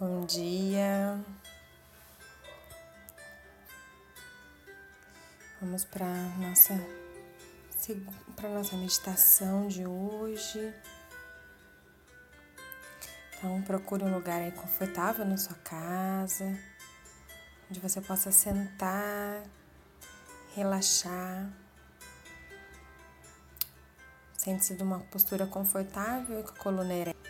Bom dia. Vamos para nossa para nossa meditação de hoje. Então procure um lugar aí confortável na sua casa, onde você possa sentar, relaxar. Sente-se numa postura confortável com a coluna ereta.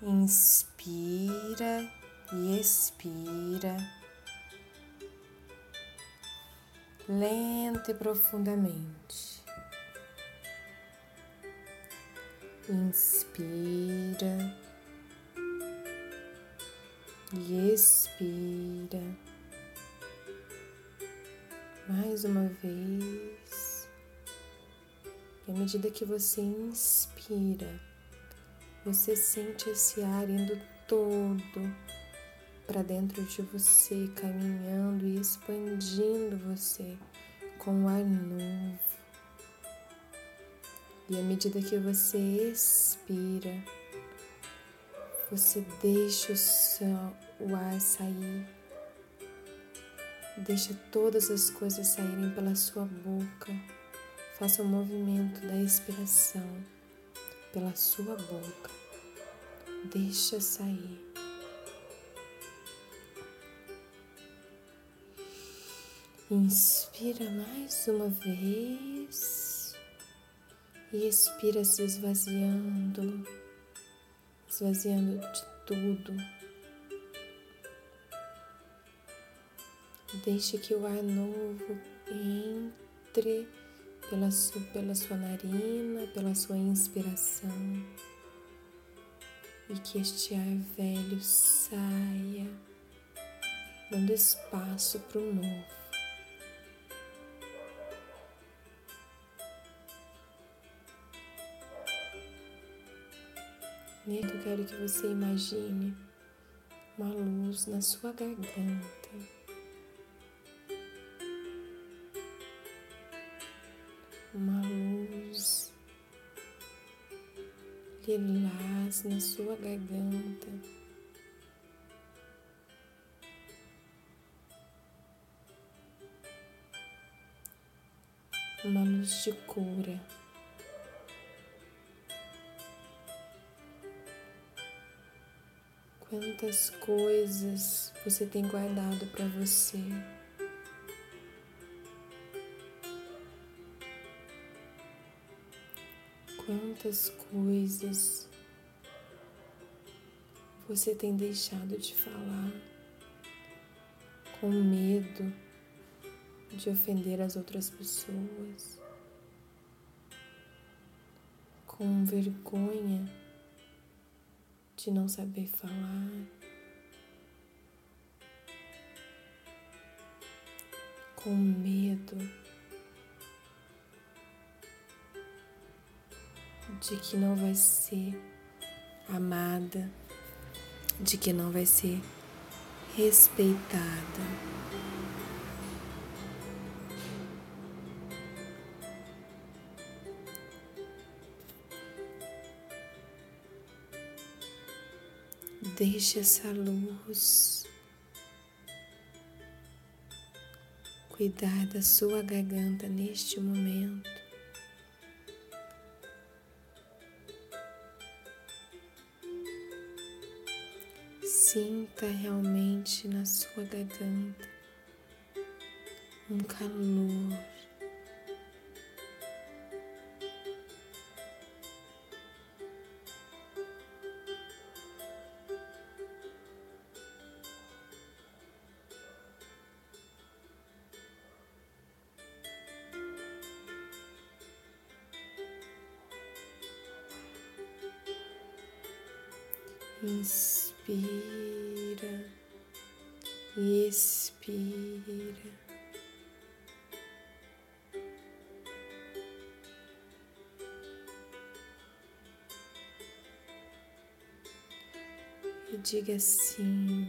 Inspira e expira. Lenta e profundamente. Inspira e expira. Mais uma vez. E à medida que você inspira, você sente esse ar indo todo para dentro de você, caminhando e expandindo você com o ar novo. E à medida que você expira, você deixa o, o ar sair, deixa todas as coisas saírem pela sua boca. Faça o movimento da expiração pela sua boca. Deixa sair. Inspira mais uma vez e expira se esvaziando, esvaziando de tudo. Deixe que o ar novo entre pela sua, pela sua narina, pela sua inspiração, e que este ar velho saia, dando espaço para o novo. Nele eu quero que você imagine uma luz na sua garganta. Lilás na sua garganta. Uma luz de cura. Quantas coisas você tem guardado para você? Quantas coisas você tem deixado de falar com medo de ofender as outras pessoas, com vergonha de não saber falar, com medo de que não vai ser amada, de que não vai ser respeitada. Deixe essa luz cuidar da sua garganta neste momento. Sinta realmente na sua garganta um calor. Inspira e expira. E diga sim,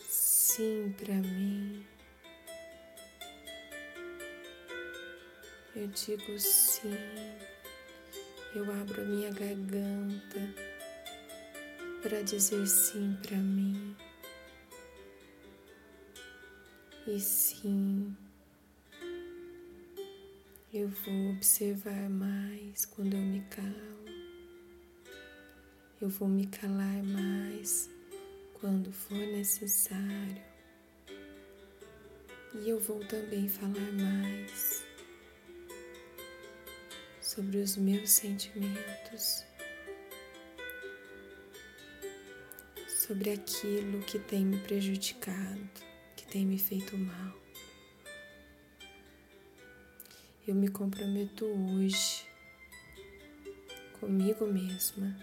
sim para mim. Eu digo sim, eu abro a minha garganta para dizer sim para mim. E sim, eu vou observar mais quando eu me calo. Eu vou me calar mais quando for necessário. E eu vou também falar mais sobre os meus sentimentos, sobre aquilo que tem me prejudicado, que tem me feito mal. Eu me comprometo hoje comigo mesma.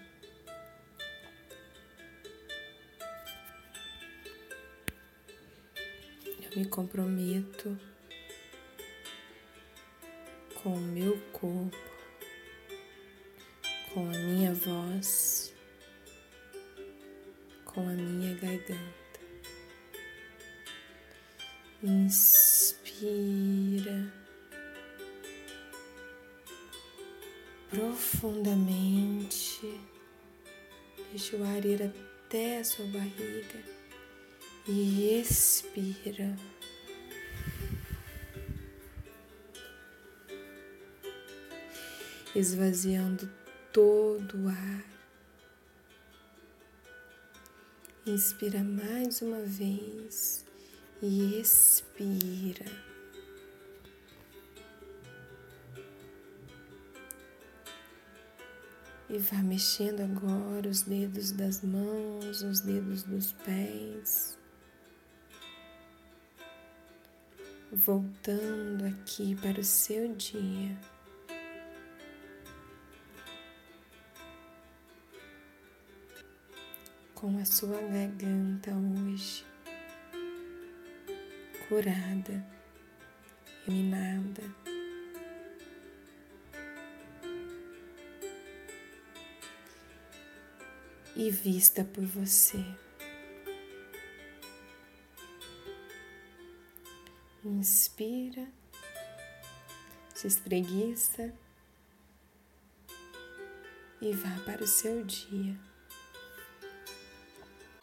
Eu me comprometo com o meu corpo com a minha voz, com a minha garganta. Inspira profundamente, deixa o ar ir até a sua barriga e expira. esvaziando todo o ar. Inspira mais uma vez e expira. E vá mexendo agora os dedos das mãos, os dedos dos pés. Voltando aqui para o seu dia. Com a sua garganta hoje curada, eliminada. E vista por você. Inspira, se espreguiça e vá para o seu dia.